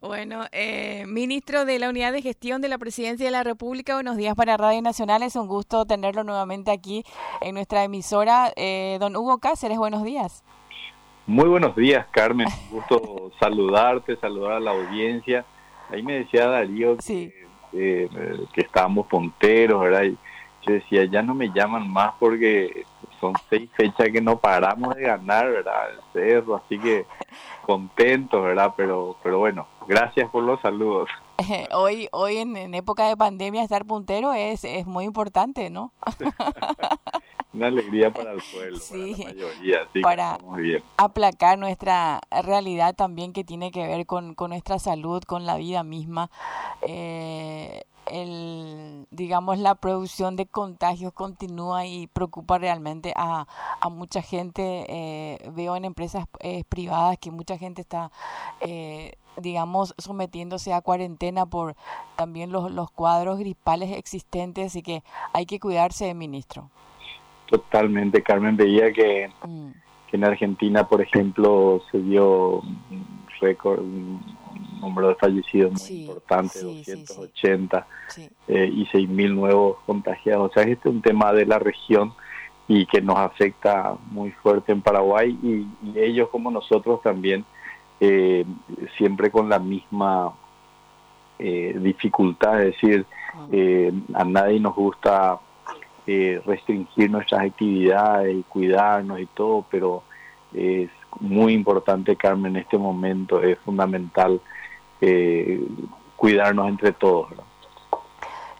Bueno, eh, ministro de la Unidad de Gestión de la Presidencia de la República, buenos días para Radio Nacional. Es un gusto tenerlo nuevamente aquí en nuestra emisora. Eh, don Hugo Cáceres, buenos días. Muy buenos días, Carmen. Un gusto saludarte, saludar a la audiencia. Ahí me decía Darío que, eh, que estábamos punteros, ¿verdad? Y yo decía, ya no me llaman más porque son seis fechas que no paramos de ganar, ¿verdad? El cerro, así que contentos, ¿verdad? Pero, pero bueno, gracias por los saludos. Hoy, hoy en, época de pandemia estar puntero es, es muy importante, ¿no? Una alegría para el pueblo, para la mayoría, aplacar nuestra realidad también que tiene que ver con, con nuestra salud, con la vida misma. Eh, el, digamos, la producción de contagios continúa y preocupa realmente a, a mucha gente. Eh, veo en empresas eh, privadas que mucha gente está, eh, digamos, sometiéndose a cuarentena por también los, los cuadros gripales existentes, así que hay que cuidarse, ministro. Totalmente, Carmen. Veía que, mm. que en Argentina, por ejemplo, se dio récord, número de fallecidos muy importante, 280 eh, y 6.000 nuevos contagiados. O sea, este es un tema de la región y que nos afecta muy fuerte en Paraguay y, ellos como nosotros también eh, siempre con la misma eh, dificultad, es decir, ah. a nadie nos gusta restringir nuestras actividades y cuidarnos y todo, pero es muy importante, Carmen, en este momento es fundamental eh, cuidarnos entre todos.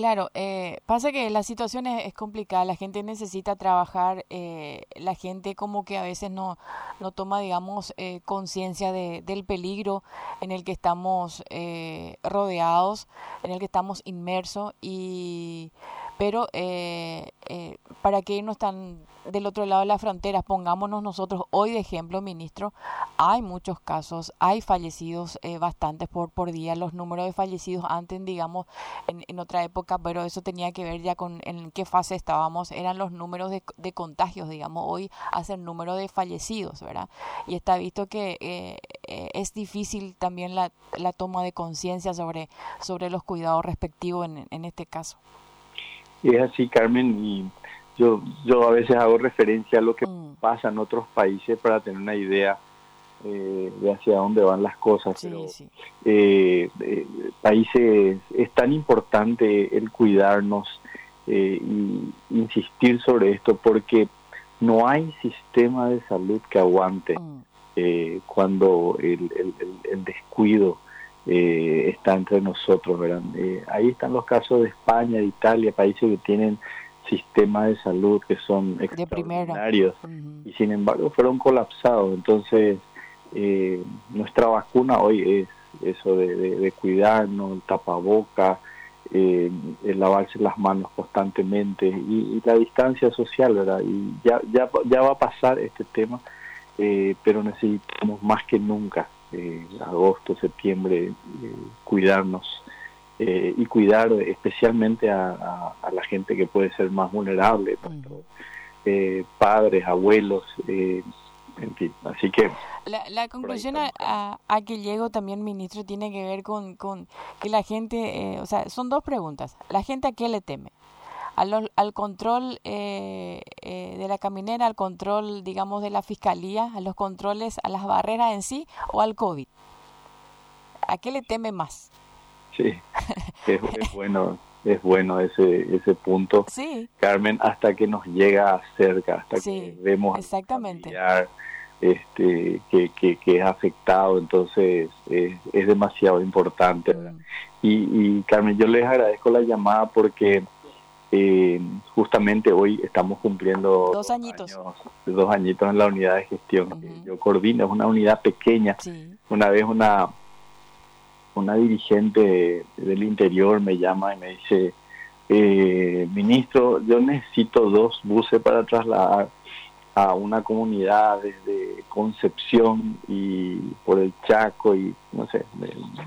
Claro, eh, pasa que la situación es, complicada, la gente necesita trabajar, eh, la gente como que a veces no, no toma, digamos, eh, conciencia de, del peligro en el que estamos rodeados, en el que estamos inmersos y pero eh, eh, para que no están del otro lado de la frontera, pongámonos nosotros hoy de ejemplo, ministro, hay muchos casos, hay fallecidos eh, bastantes por, día, los números de fallecidos antes, digamos, en, otra época, pero eso tenía que ver ya con en qué fase estábamos, eran los números de, de contagios, digamos, hoy hacen número de fallecidos, ¿verdad? Y está visto que eh, es difícil también la, la toma de conciencia sobre, sobre los cuidados respectivos en este caso. Es así, Carmen, y yo, yo a veces hago referencia a lo que mm. pasa en otros países para tener una idea eh, de hacia dónde van las cosas. pero eh, eh, países es tan importante el cuidarnos eh, y insistir sobre esto porque no hay sistema de salud que aguante mm. cuando el, el, el descuido eh, está entre nosotros. ¿verdad? Eh, ahí están los casos de España, de Italia, países que tienen sistemas de salud que son extraordinarios y sin embargo fueron colapsados. Entonces, eh, nuestra vacuna hoy es eso de, de, cuidarnos, el tapaboca, eh, el lavarse las manos constantemente y, la distancia social, ¿verdad? Y ya, ya, ya va a pasar este tema, eh, pero necesitamos más que nunca eh, agosto, septiembre, eh, cuidarnos eh, y cuidar especialmente a, la gente que puede ser más vulnerable, padres, abuelos, en fin, así que... La, conclusión a, que llego también, ministro, tiene que ver con, con que la gente, o sea, son dos preguntas. ¿La gente a qué le teme? Al, al control eh, eh, de la caminera, al control, digamos, de la fiscalía, a los controles, a las barreras en sí o al COVID? ¿A qué le teme más? Sí, es, bueno, es bueno ese, ese punto, sí. Carmen, hasta que nos llega cerca, hasta que vemos exactamente. este, que, que, que, es afectado, entonces es, es demasiado importante. Mm. Y, y Carmen, yo les agradezco la llamada porque eh, justamente hoy estamos cumpliendo dos añitos. dos añitos en la unidad de gestión que yo coordino, es una unidad pequeña. Una vez una una dirigente del interior me llama y me dice, eh, ministro, yo necesito dos buses para trasladar a una comunidad desde Concepción y por el Chaco y no sé,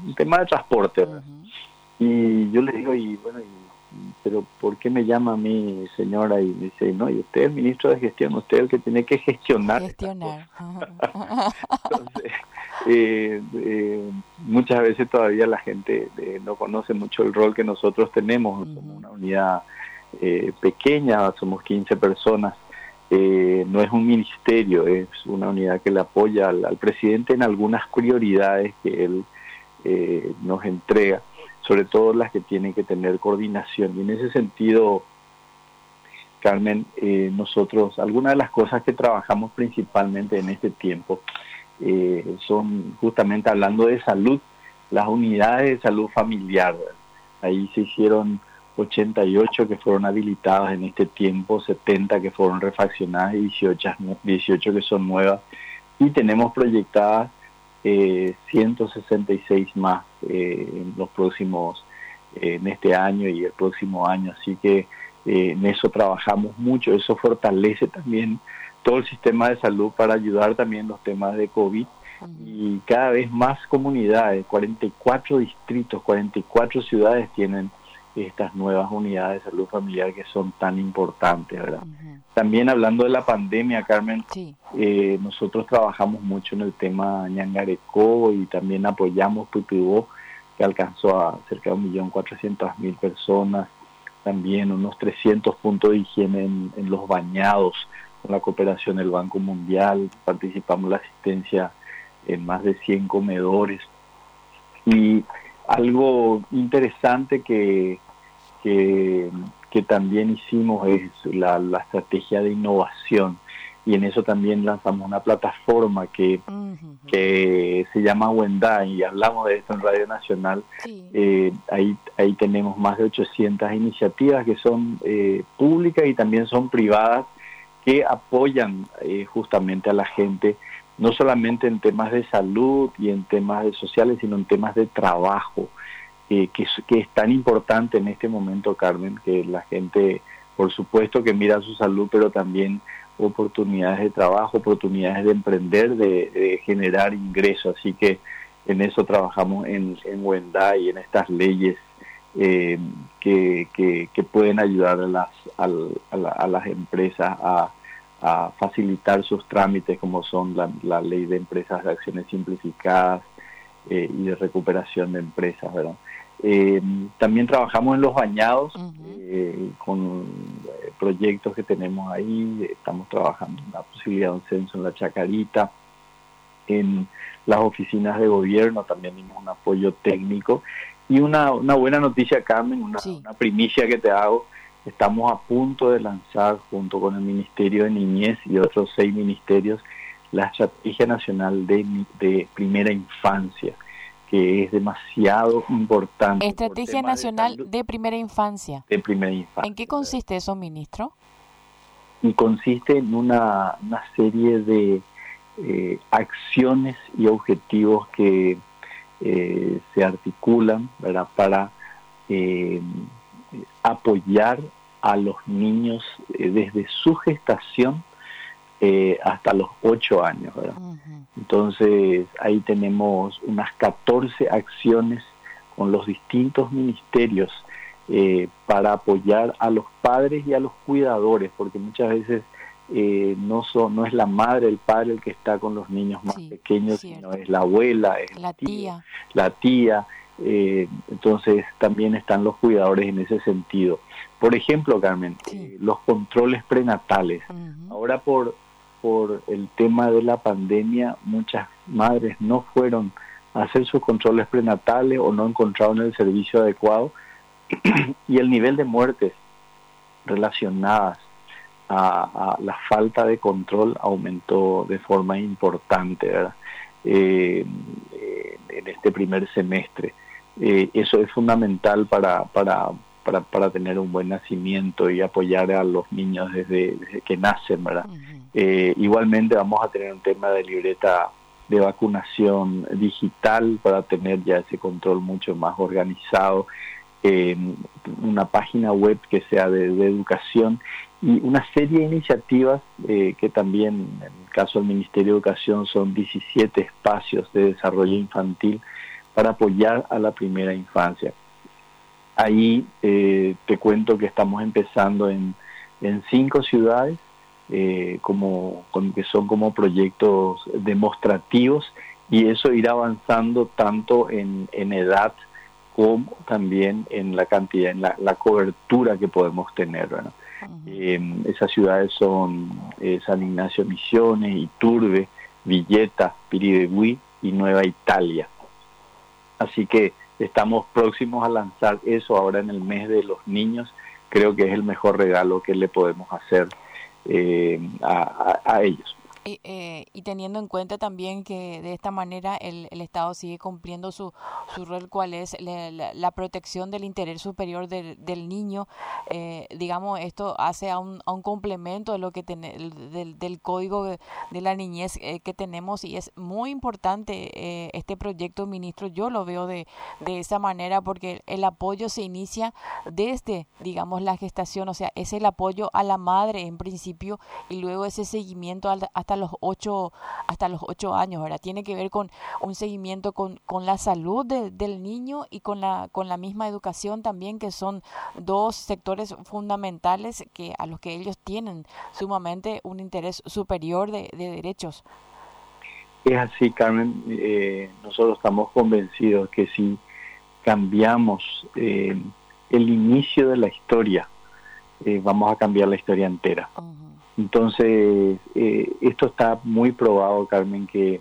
un tema de transporte. Y yo le digo, y bueno, y pero ¿por qué me llama a mí, señora? Y me dice, no, y usted es el ministro de gestión, usted es el que tiene que gestionar. Gestionar. Entonces, eh, eh, muchas veces todavía la gente eh, no conoce mucho el rol que nosotros tenemos. Somos una unidad pequeña, somos 15 personas. no es un ministerio, es una unidad que le apoya al presidente en algunas prioridades que él nos entrega sobre todo las que tienen que tener coordinación. Y en ese sentido, Carmen, eh, nosotros, algunas de las cosas que trabajamos principalmente en este tiempo eh, son justamente hablando de salud, las unidades de salud familiar. Ahí se hicieron 88 que fueron habilitadas en este tiempo, 70 que fueron refaccionadas y 18, 18 que son nuevas. Y tenemos proyectadas eh, 166 más eh, en los próximos, eh, en este año y el próximo año. Así que eh, en eso trabajamos mucho, eso fortalece también todo el sistema de salud para ayudar también los temas de COVID. Y cada vez más comunidades, 44 distritos, 44 ciudades tienen estas nuevas unidades de salud familiar que son tan importantes, ¿verdad? También hablando de la pandemia, Carmen, eh, nosotros trabajamos mucho en el tema ñangareco y también apoyamos Pupibó, que alcanzó a cerca de 1.400.000 personas, también unos 300 puntos de higiene en, los bañados, con la cooperación del Banco Mundial, participamos en la asistencia en más de 100 comedores. Y algo interesante que, que, también hicimos es la, estrategia de innovación. Y en eso también lanzamos una plataforma que, que se llama Wendai y hablamos de esto en Radio Nacional. Eh, ahí, ahí tenemos más de 800 iniciativas que son eh, públicas y también son privadas que apoyan eh, justamente a la gente no solamente en temas de salud y en temas de sociales, sino en temas de trabajo, que, es tan importante en este momento, Carmen, que la gente, por supuesto que mira su salud, pero también oportunidades de trabajo, oportunidades de emprender, de, generar ingresos. Así que en eso trabajamos en, en y en estas leyes eh, que, que, pueden ayudar a las, a las empresas a a facilitar sus trámites como son la, ley de empresas de acciones simplificadas eh, y de recuperación de empresas, ¿verdad? Eh, también trabajamos en los bañados eh, con proyectos que tenemos ahí, estamos trabajando en la posibilidad de un censo en la Chacarita, en las oficinas de gobierno también dimos un apoyo técnico. Y una, una buena noticia, Carmen, una, una primicia que te hago, Estamos a punto de lanzar, junto con el Ministerio de Niñez y otros seis ministerios, la Estrategia Nacional de, de Primera Infancia, que es demasiado importante. Estrategia Nacional de, Primera Infancia. De Primera Infancia. ¿En qué consiste eso, ministro? Y consiste en una, una serie de eh, acciones y objetivos que eh, se articulan ¿verdad? para eh, apoyar a los niños eh, desde su gestación eh, hasta los 8 años. Entonces ahí tenemos unas 14 acciones con los distintos ministerios eh, para apoyar a los padres y a los cuidadores, porque muchas veces no, son, no es la madre, el padre el que está con los niños más pequeños, sino es la abuela, es la tía. La tía eh, entonces también están los cuidadores en ese sentido. Por ejemplo, Carmen, eh, los controles prenatales. Ahora por, por el tema de la pandemia, muchas madres no fueron a hacer sus controles prenatales o no encontraron el servicio adecuado y el nivel de muertes relacionadas a, la falta de control aumentó de forma importante eh, en este primer semestre. Eh, eso es fundamental para, para, para, para, tener un buen nacimiento y apoyar a los niños desde, que nacen, ¿verdad? Eh, igualmente vamos a tener un tema de libreta de vacunación digital para tener ya ese control mucho más organizado, eh, una página web que sea de, educación y una serie de iniciativas que también en el caso del Ministerio de Educación son 17 espacios de desarrollo infantil para apoyar a la primera infancia. Ahí te cuento que estamos empezando en, en cinco ciudades, como, que son como proyectos demostrativos y eso irá avanzando tanto en, en edad como también en la cantidad, en la, cobertura que podemos tener. Em, esas ciudades son eh, San Ignacio Misiones, Iturbe, Villeta, Piribebuy y Nueva Italia. Así que estamos próximos a lanzar eso ahora en el mes de los niños. Creo que es el mejor regalo que le podemos hacer eh, a ellos. Eh, y teniendo en cuenta también que de esta manera el, Estado sigue cumpliendo su, su rol, cual es la, protección del interés superior del, niño, eh, digamos, esto hace a un, a un complemento de lo que del, del, código de, la niñez eh, que tenemos y es muy importante este proyecto, ministro, yo lo veo de, de esa manera porque el apoyo se inicia desde, digamos, la gestación, o sea, es el apoyo a la madre en principio y luego ese seguimiento hasta los ocho, hasta los ocho años, ¿verdad? Tiene que ver con un seguimiento con, con la salud del niño y con la, con la misma educación también, que son dos sectores fundamentales que, a los que ellos tienen sumamente un interés superior de, derechos. Es así, Carmen. Eh, nosotros estamos convencidos que si cambiamos eh, el inicio de la historia, eh, vamos a cambiar la historia entera. Entonces, eh, esto está muy probado, Carmen, que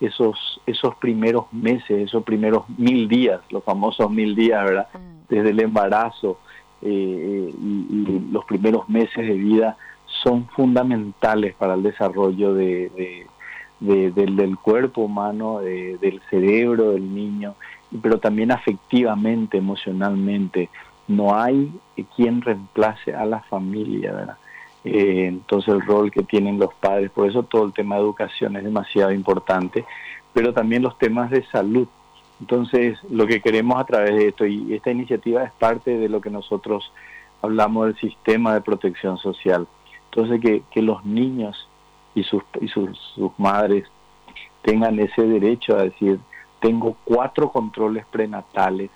esos, esos primeros meses, esos primeros mil días, los famosos mil días, ¿verdad? Mm. Desde el embarazo eh, y, los primeros meses de vida son fundamentales para el desarrollo de, del, cuerpo humano, del cerebro del niño, pero también afectivamente, emocionalmente. No hay quien reemplace a la familia, ¿verdad? Eh, entonces el rol que tienen los padres, por eso todo el tema de educación es demasiado importante, pero también los temas de salud. Entonces lo que queremos a través de esto, y esta iniciativa es parte de lo que nosotros hablamos del sistema de protección social, entonces que, que los niños y, sus, y sus, sus madres tengan ese derecho a decir, tengo cuatro controles prenatales,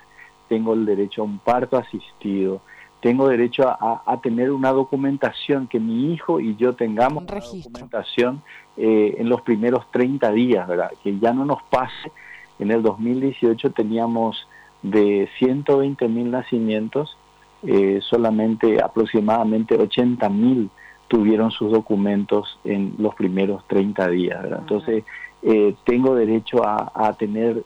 tengo el derecho a un parto asistido, tengo derecho a, tener una documentación, que mi hijo y yo tengamos una documentación eh, en los primeros 30 días, ¿verdad? Que ya no nos pase. En el 2018 teníamos de 120 mil nacimientos, eh, solamente aproximadamente 80 mil tuvieron sus documentos en los primeros 30 días, ¿verdad? Entonces, eh, tengo derecho a, a tener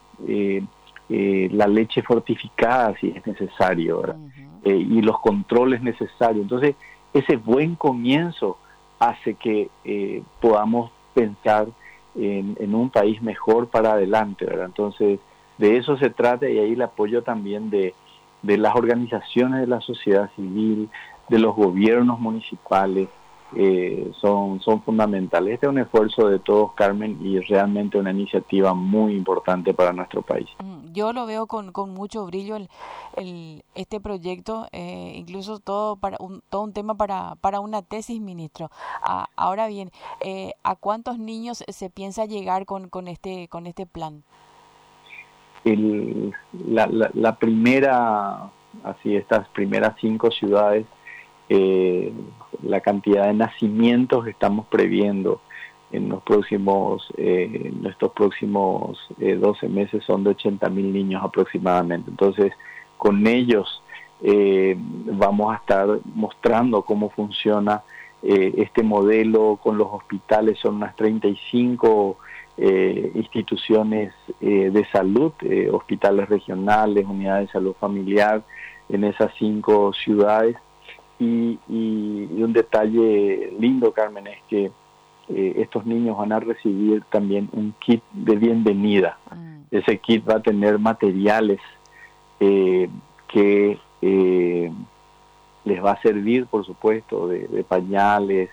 la leche fortificada si es necesario, ¿verdad? Eh, y los controles necesarios. Entonces, ese buen comienzo hace que eh, podamos pensar en, un país mejor para adelante, ¿verdad? Entonces, de eso se trata y ahí el apoyo también de, de las organizaciones de la sociedad civil, de los gobiernos municipales, eh, son, son fundamentales. Este es un esfuerzo de todos, Carmen, y realmente una iniciativa muy importante para nuestro país. Mm, yo lo veo con, con mucho brillo el, este proyecto, eh, incluso todo para un, todo un tema para, para una tesis, ministro. Ah, ahora bien, eh, ¿a cuántos niños se piensa llegar con, con, este, con este plan? El, la, la, la primera, así estas primeras cinco ciudades, eh, la cantidad de nacimientos que estamos previendo en los próximos, eh, próximos 12 eh, meses son de 80 mil niños aproximadamente. Entonces, con ellos eh, vamos a estar mostrando cómo funciona este modelo con los hospitales, son unas 35 instituciones de salud, hospitales regionales, unidades de salud familiar en esas cinco ciudades y, un detalle lindo, Carmen, es que eh, estos niños van a recibir también un kit de bienvenida. Mm. Ese kit va a tener materiales eh, que eh, les va a servir, por supuesto, de, pañales,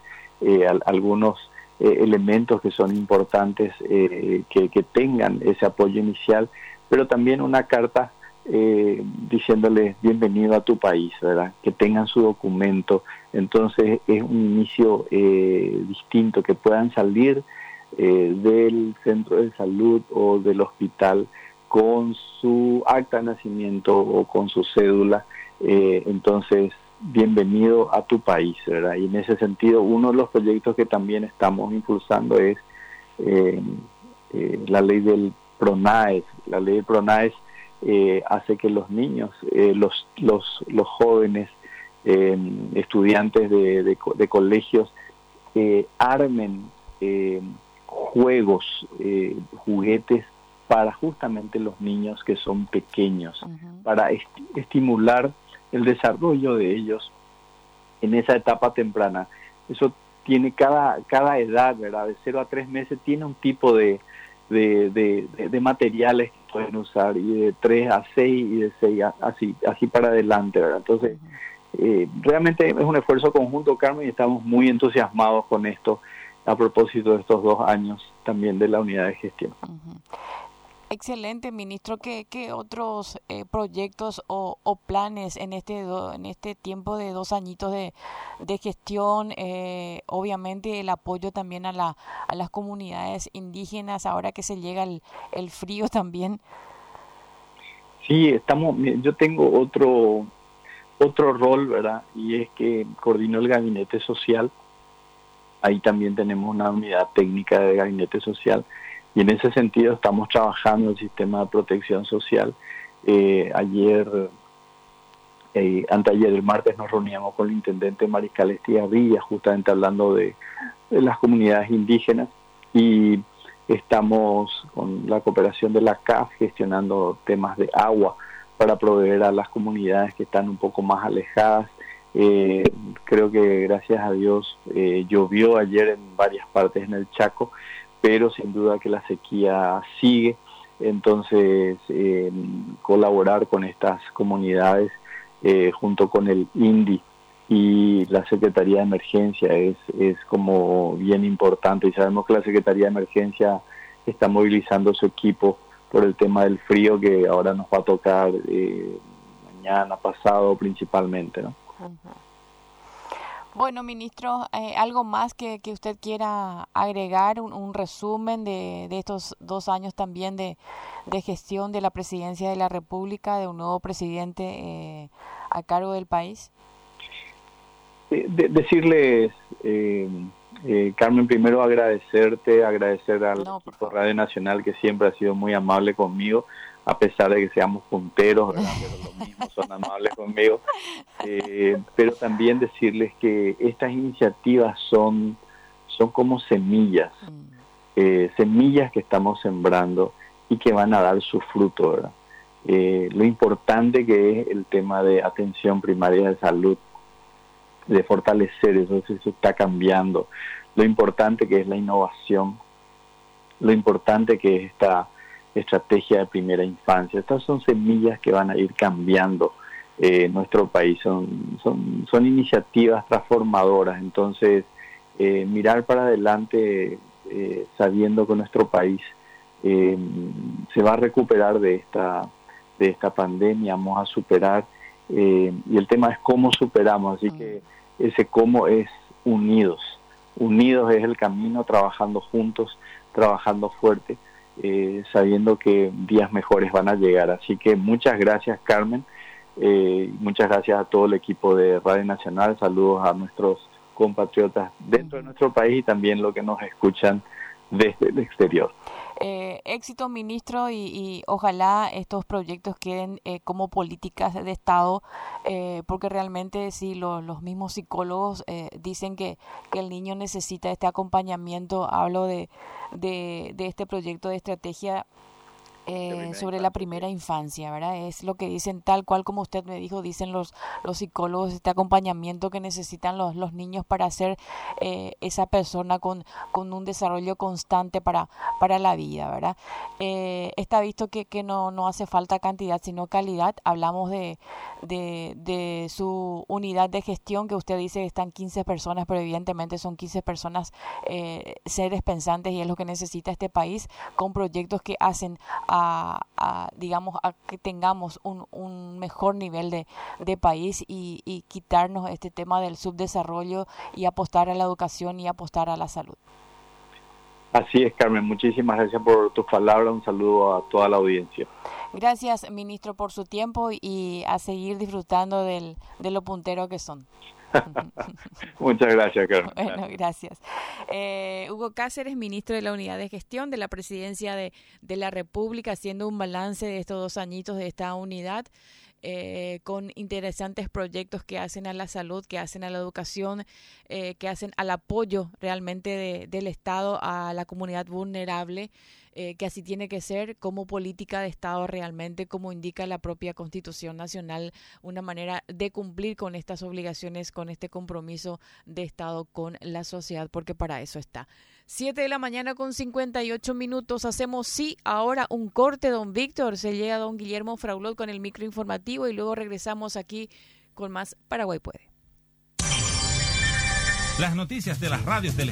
algunos elementos que son importantes que, que tengan ese apoyo inicial, pero también una carta eh, diciéndoles bienvenido a tu país, ¿verdad? Que tengan su documento. Entonces es un inicio eh, distinto, que puedan salir eh, del centro de salud o del hospital con su acta de nacimiento o con su cédula. Eh, entonces, bienvenido a tu país, ¿verdad? Y en ese sentido, uno de los proyectos que también estamos impulsando es eh, eh, la ley del PRONAES. La ley del PRONAES hace que los niños, los, los, los jóvenes, estudiantes de, de colegios, armen juegos, juguetes para justamente los niños que son pequeños, para estimular el desarrollo de ellos en esa etapa temprana. Eso tiene cada, cada edad, ¿verdad? De 0 a 3 meses tiene un tipo de, de, materiales que pueden usar y de 3 a 6 y de 6 a, así, así para adelante, ¿verdad? Entonces, eh, realmente es un esfuerzo conjunto, Carmen, y estamos muy entusiasmados con esto a propósito de estos dos años también de la unidad de gestión. Excelente, ministro. ¿Qué, qué otros eh, proyectos o, o, planes en este en este tiempo de dos añitos de, de gestión? Eh, obviamente el apoyo también a, la, a las comunidades indígenas ahora que se llega el, el frío también. Sí, estamos. Yo tengo otro otro rol, ¿verdad? Y es que coordino el gabinete social. Ahí también tenemos una unidad técnica de gabinete social y en ese sentido estamos trabajando el sistema de protección social. Eh, ayer, eh, anteayer, el martes, nos reuníamos con el intendente Mariscal Estigarrilla, justamente hablando de, las comunidades indígenas y estamos con la cooperación de la CAF gestionando temas de agua para proveer a las comunidades que están un poco más alejadas. Eh, creo que gracias a Dios llovió ayer en varias partes en el Chaco pero sin duda que la sequía sigue, entonces eh, colaborar con estas comunidades eh, junto con el INDI y la Secretaría de Emergencia es, es como bien importante y sabemos que la Secretaría de Emergencia está movilizando su equipo por el tema del frío que ahora nos va a tocar eh, mañana, pasado principalmente. ¿no? Bueno, ministro, eh, ¿algo más que, que, usted quiera agregar? Un, resumen de, de, estos dos años también de, de, gestión de la presidencia de la República, de un nuevo presidente eh, a cargo del país. decirles, eh, Carmen, primero agradecerte, agradecer al Radio Nacional que siempre ha sido muy amable conmigo a pesar de que seamos punteros, pero son amables conmigo. Eh, pero también decirles que estas iniciativas son, son como semillas, mm. eh, semillas que estamos sembrando y que van a dar su fruto. Eh, lo importante que es el tema de atención primaria de salud, de fortalecer eso, eso está cambiando. Lo importante que es la innovación, lo importante que es esta estrategia de primera infancia. Estas son semillas que van a ir cambiando eh, nuestro país, son, son, son iniciativas transformadoras, entonces eh, mirar para adelante eh, sabiendo que nuestro país eh, se va a recuperar de esta, de esta pandemia, vamos a superar, y el tema es cómo superamos, así que ese cómo es unidos, unidos es el camino, trabajando juntos, trabajando fuerte eh, sabiendo que días mejores van a llegar. Así que muchas gracias Carmen, eh, muchas gracias a todo el equipo de Radio Nacional, saludos a nuestros compatriotas dentro de nuestro país y también los que nos escuchan desde el exterior. Eh, éxito, ministro, y, ojalá estos proyectos queden eh, como políticas de Estado, eh, porque realmente sí, los mismos psicólogos dicen que, el niño necesita este acompañamiento. Hablo de este proyecto de estrategia eh, sobre la primera infancia, ¿verdad? Es lo que dicen tal cual como usted me dijo, dicen los, los psicólogos, este acompañamiento que necesitan los, los niños para ser eh, esa persona con, con un desarrollo constante para, para la vida, ¿verdad? Eh, está visto que, que no, no hace falta cantidad, sino calidad. Hablamos de, de, de su unidad de gestión, que usted dice que están 15 personas, pero evidentemente son 15 personas seres pensantes y es lo que necesita este país, con proyectos que hacen a, digamos, a que tengamos un, un mejor nivel de, de país y, y, quitarnos este tema del subdesarrollo y apostar a la educación y apostar a la salud. Así es, Carmen. Muchísimas gracias por tus palabras. Un saludo a toda la audiencia. Gracias, ministro, por su tiempo y a seguir disfrutando del, de lo puntero que son. Muchas gracias, Carmen. Bueno, gracias. Eh, Hugo Cáceres, ministro de la Unidad de Gestión de la Presidencia de, la República, haciendo un balance de estos dos añitos de esta unidad. Eh, con interesantes proyectos que hacen a la salud, que hacen a la educación, eh, que hacen al apoyo realmente del Estado a la comunidad vulnerable. Eh, que así tiene que ser como política de Estado realmente, como indica la propia Constitución Nacional, una manera de cumplir con estas obligaciones, con este compromiso de Estado con la sociedad, porque para eso está. Siete de la mañana con 58 minutos. Hacemos sí ahora un corte, don Víctor. Se llega don Guillermo Fraulot con el micro informativo y luego regresamos aquí con más Paraguay Puede. Las noticias de las radios del